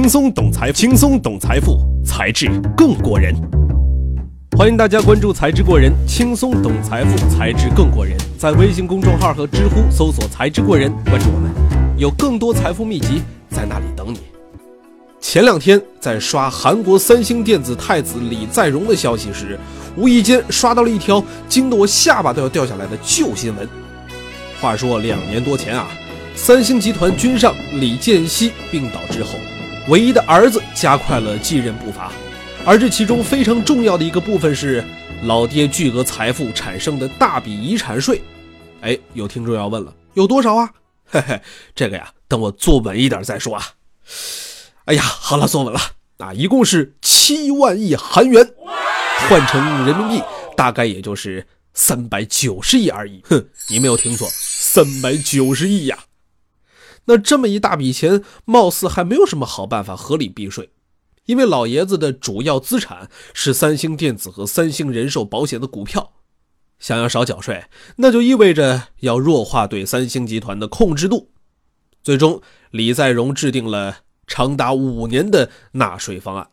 轻松懂财，轻松懂财富，才智更过人。欢迎大家关注“才智过人”，轻松懂财富，才智更过人。在微信公众号和知乎搜索“才智过人”，关注我们，有更多财富秘籍在那里等你。前两天在刷韩国三星电子太子李在镕的消息时，无意间刷到了一条惊得我下巴都要掉下来的旧新闻。话说两年多前啊，三星集团军上李健熙病倒之后，唯一的儿子加快了继任步伐，而这其中非常重要的一个部分是老爹巨额财富产生的大笔遗产税。哎，有听众要问了，有多少啊？嘿嘿，这个呀，等我坐稳一点再说啊。哎呀，好了，坐稳了啊！一共是七万亿韩元，换成人民币大概也就是三百九十亿而已。哼，你没有听错，三百九十亿呀！那这么一大笔钱，貌似还没有什么好办法合理避税，因为老爷子的主要资产是三星电子和三星人寿保险的股票，想要少缴税，那就意味着要弱化对三星集团的控制度。最终，李在镕制定了。长达五年的纳税方案。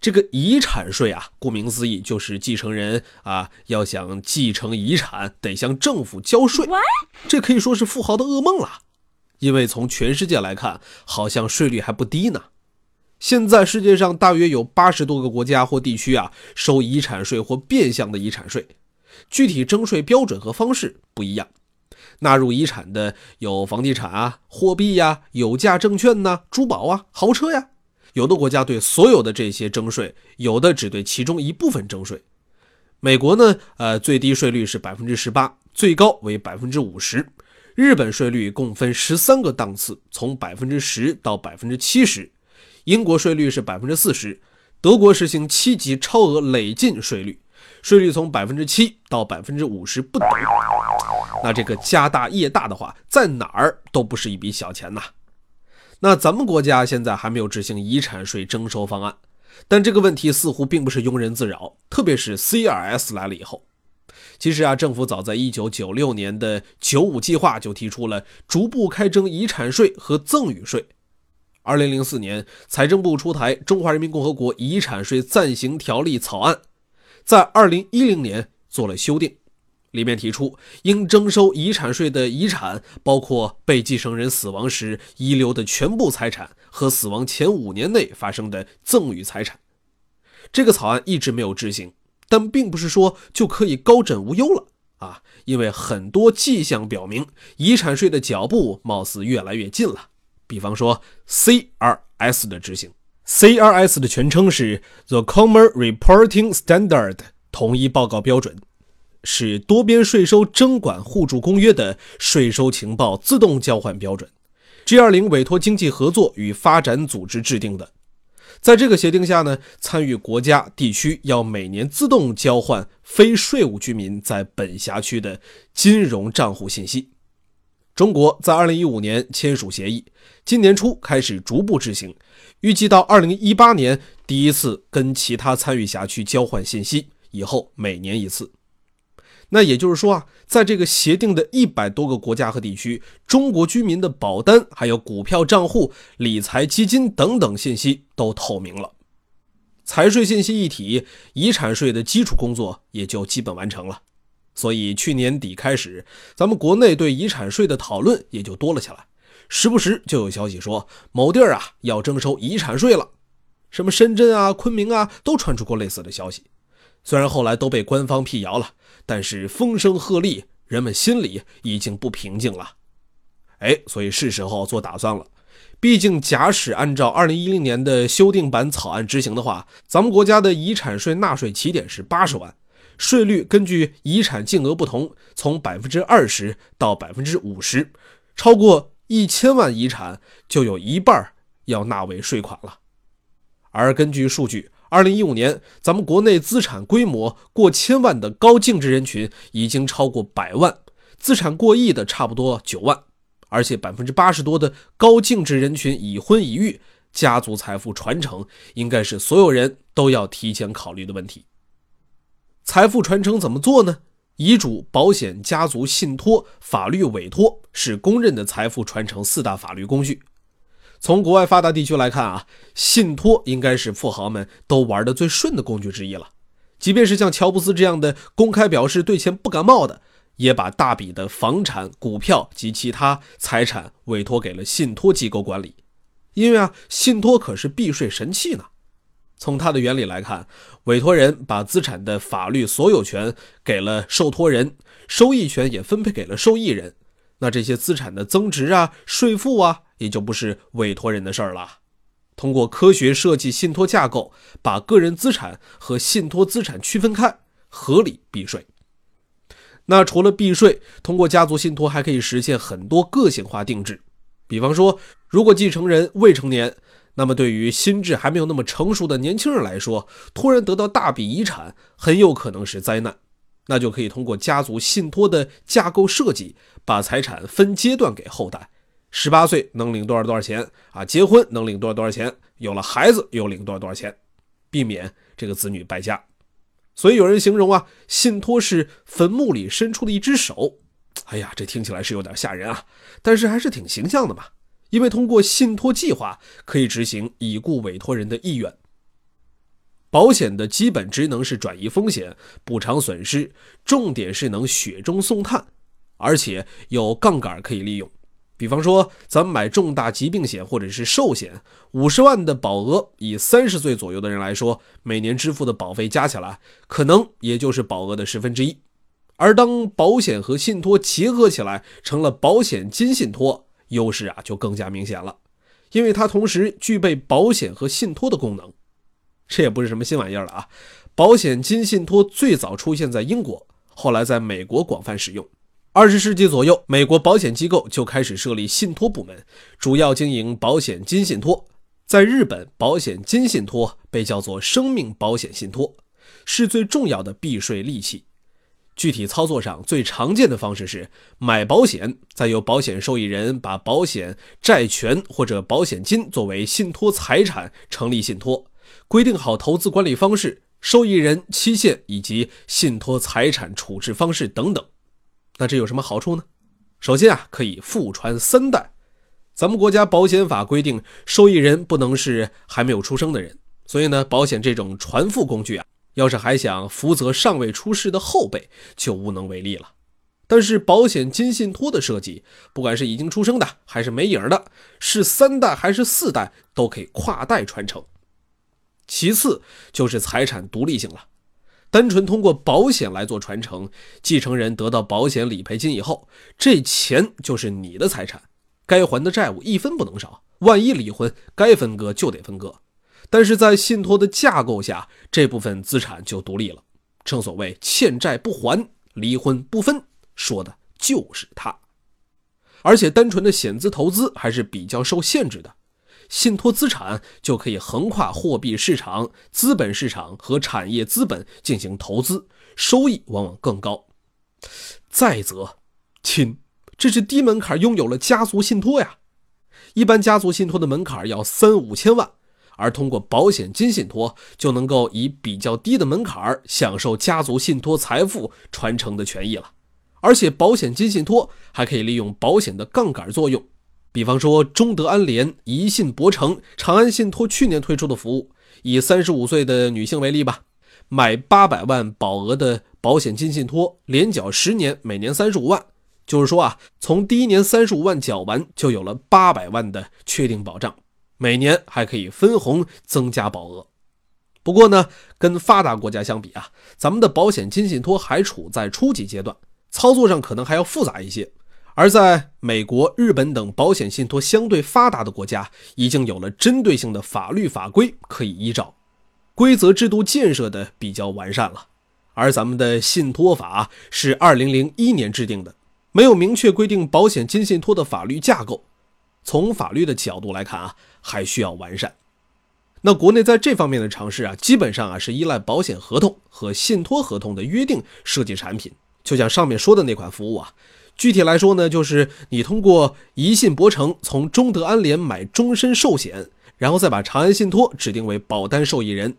这个遗产税啊，顾名思义，就是继承人啊要想继承遗产，得向政府交税。这可以说是富豪的噩梦了，因为从全世界来看，好像税率还不低呢。现在世界上大约有八十多个国家或地区啊收遗产税或变相的遗产税，具体征税标准和方式不一样。纳入遗产的有房地产啊、货币呀、有价证券呐、珠宝啊、豪车呀。有的国家对所有的这些征税，有的只对其中一部分征税。美国呢，呃，最低税率是百分之十八，最高为百分之五十。日本税率共分十三个档次，从百分之十到百分之七十。英国税率是百分之四十，德国实行七级超额累进税率，税率从百分之七到百分之五十不等。那这个家大业大的话，在哪儿都不是一笔小钱呐。那咱们国家现在还没有执行遗产税征收方案，但这个问题似乎并不是庸人自扰。特别是 CRS 来了以后，其实啊，政府早在1996年的“九五”计划就提出了逐步开征遗产税和赠与税。2004年，财政部出台《中华人民共和国遗产税暂行条例》草案，在2010年做了修订。里面提出，应征收遗产税的遗产包括被继承人死亡时遗留的全部财产和死亡前五年内发生的赠与财产。这个草案一直没有执行，但并不是说就可以高枕无忧了啊！因为很多迹象表明，遗产税的脚步貌似越来越近了。比方说，CRS 的执行，CRS 的全称是 The Common Reporting Standard，统一报告标准。是多边税收征管互助公约的税收情报自动交换标准，G20 委托经济合作与发展组织制定的。在这个协定下呢，参与国家地区要每年自动交换非税务居民在本辖区的金融账户信息。中国在2015年签署协议，今年初开始逐步执行，预计到2018年第一次跟其他参与辖区交换信息，以后每年一次。那也就是说啊，在这个协定的一百多个国家和地区，中国居民的保单、还有股票账户、理财基金等等信息都透明了，财税信息一体，遗产税的基础工作也就基本完成了。所以去年底开始，咱们国内对遗产税的讨论也就多了起来，时不时就有消息说某地儿啊要征收遗产税了，什么深圳啊、昆明啊都传出过类似的消息。虽然后来都被官方辟谣了，但是风声鹤唳，人们心里已经不平静了。哎，所以是时候做打算了。毕竟，假使按照2010年的修订版草案执行的话，咱们国家的遗产税纳税起点是八十万，税率根据遗产净额不同，从百分之二十到百分之五十，超过一千万遗产就有一半要纳为税款了。而根据数据。二零一五年，咱们国内资产规模过千万的高净值人群已经超过百万，资产过亿的差不多九万，而且百分之八十多的高净值人群已婚已育，家族财富传承应该是所有人都要提前考虑的问题。财富传承怎么做呢？遗嘱、保险、家族信托、法律委托是公认的财富传承四大法律工具。从国外发达地区来看啊，信托应该是富豪们都玩的最顺的工具之一了。即便是像乔布斯这样的公开表示对钱不感冒的，也把大笔的房产、股票及其他财产委托给了信托机构管理。因为啊，信托可是避税神器呢。从它的原理来看，委托人把资产的法律所有权给了受托人，收益权也分配给了受益人。那这些资产的增值啊、税负啊，也就不是委托人的事儿了。通过科学设计信托架构，把个人资产和信托资产区分开，合理避税。那除了避税，通过家族信托还可以实现很多个性化定制。比方说，如果继承人未成年，那么对于心智还没有那么成熟的年轻人来说，突然得到大笔遗产，很有可能是灾难。那就可以通过家族信托的架构设计，把财产分阶段给后代。十八岁能领多少多少钱啊？结婚能领多少多少钱？有了孩子又领多少多少钱？避免这个子女败家。所以有人形容啊，信托是坟墓里伸出的一只手。哎呀，这听起来是有点吓人啊，但是还是挺形象的嘛。因为通过信托计划可以执行已故委托人的意愿。保险的基本职能是转移风险、补偿损失，重点是能雪中送炭，而且有杠杆可以利用。比方说，咱们买重大疾病险或者是寿险，五十万的保额，以三十岁左右的人来说，每年支付的保费加起来，可能也就是保额的十分之一。而当保险和信托结合起来，成了保险金信托，优势啊就更加明显了，因为它同时具备保险和信托的功能。这也不是什么新玩意儿了啊！保险金信托最早出现在英国，后来在美国广泛使用。二十世纪左右，美国保险机构就开始设立信托部门，主要经营保险金信托。在日本，保险金信托被叫做生命保险信托，是最重要的避税利器。具体操作上最常见的方式是买保险，再由保险受益人把保险债权或者保险金作为信托财产，成立信托。规定好投资管理方式、受益人、期限以及信托财产处置方式等等。那这有什么好处呢？首先啊，可以复传三代。咱们国家保险法规定，受益人不能是还没有出生的人，所以呢，保险这种传付工具啊，要是还想福泽尚未出世的后辈，就无能为力了。但是保险金信托的设计，不管是已经出生的还是没影的，是三代还是四代，都可以跨代传承。其次就是财产独立性了，单纯通过保险来做传承，继承人得到保险理赔金以后，这钱就是你的财产，该还的债务一分不能少。万一离婚，该分割就得分割。但是在信托的架构下，这部分资产就独立了。正所谓欠债不还，离婚不分，说的就是它。而且单纯的险资投资还是比较受限制的。信托资产就可以横跨货币市场、资本市场和产业资本进行投资，收益往往更高。再则，亲，这是低门槛拥有了家族信托呀。一般家族信托的门槛要三五千万，而通过保险金信托就能够以比较低的门槛享受家族信托财富传承的权益了。而且，保险金信托还可以利用保险的杠杆作用。比方说，中德安联、宜信博诚、长安信托去年推出的服务，以三十五岁的女性为例吧，买八百万保额的保险金信托，连缴十年，每年三十五万。就是说啊，从第一年三十五万缴完，就有了八百万的确定保障，每年还可以分红增加保额。不过呢，跟发达国家相比啊，咱们的保险金信托还处在初级阶段，操作上可能还要复杂一些。而在美国、日本等保险信托相对发达的国家，已经有了针对性的法律法规可以依照，规则制度建设的比较完善了。而咱们的信托法是二零零一年制定的，没有明确规定保险金信托的法律架构，从法律的角度来看啊，还需要完善。那国内在这方面的尝试啊，基本上啊是依赖保险合同和信托合同的约定设计产品，就像上面说的那款服务啊。具体来说呢，就是你通过宜信博诚从中德安联买终身寿险，然后再把长安信托指定为保单受益人。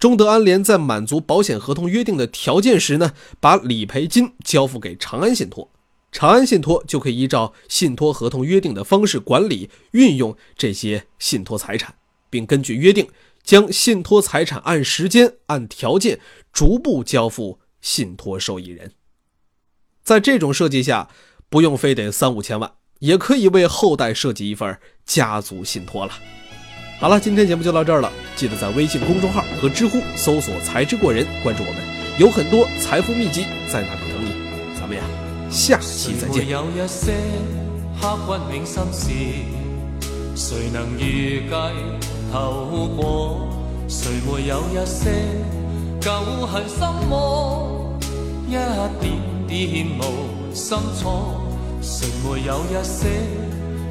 中德安联在满足保险合同约定的条件时呢，把理赔金交付给长安信托。长安信托就可以依照信托合同约定的方式管理运用这些信托财产，并根据约定将信托财产按时间、按条件逐步交付信托受益人。在这种设计下，不用非得三五千万，也可以为后代设计一份家族信托了。好了，今天节目就到这儿了，记得在微信公众号和知乎搜索“才智过人”，关注我们，有很多财富秘籍在那里等你。咱们呀。下期再见。谁能预计后果？谁没有一些旧恨心魔？一点点无心错。谁没有一些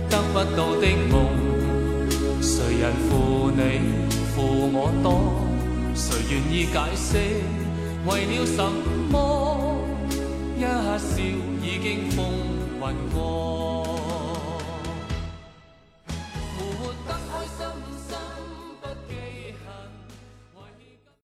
得不到的梦？谁人负你负我多？谁愿意解释？为了什么？一笑已经风云过。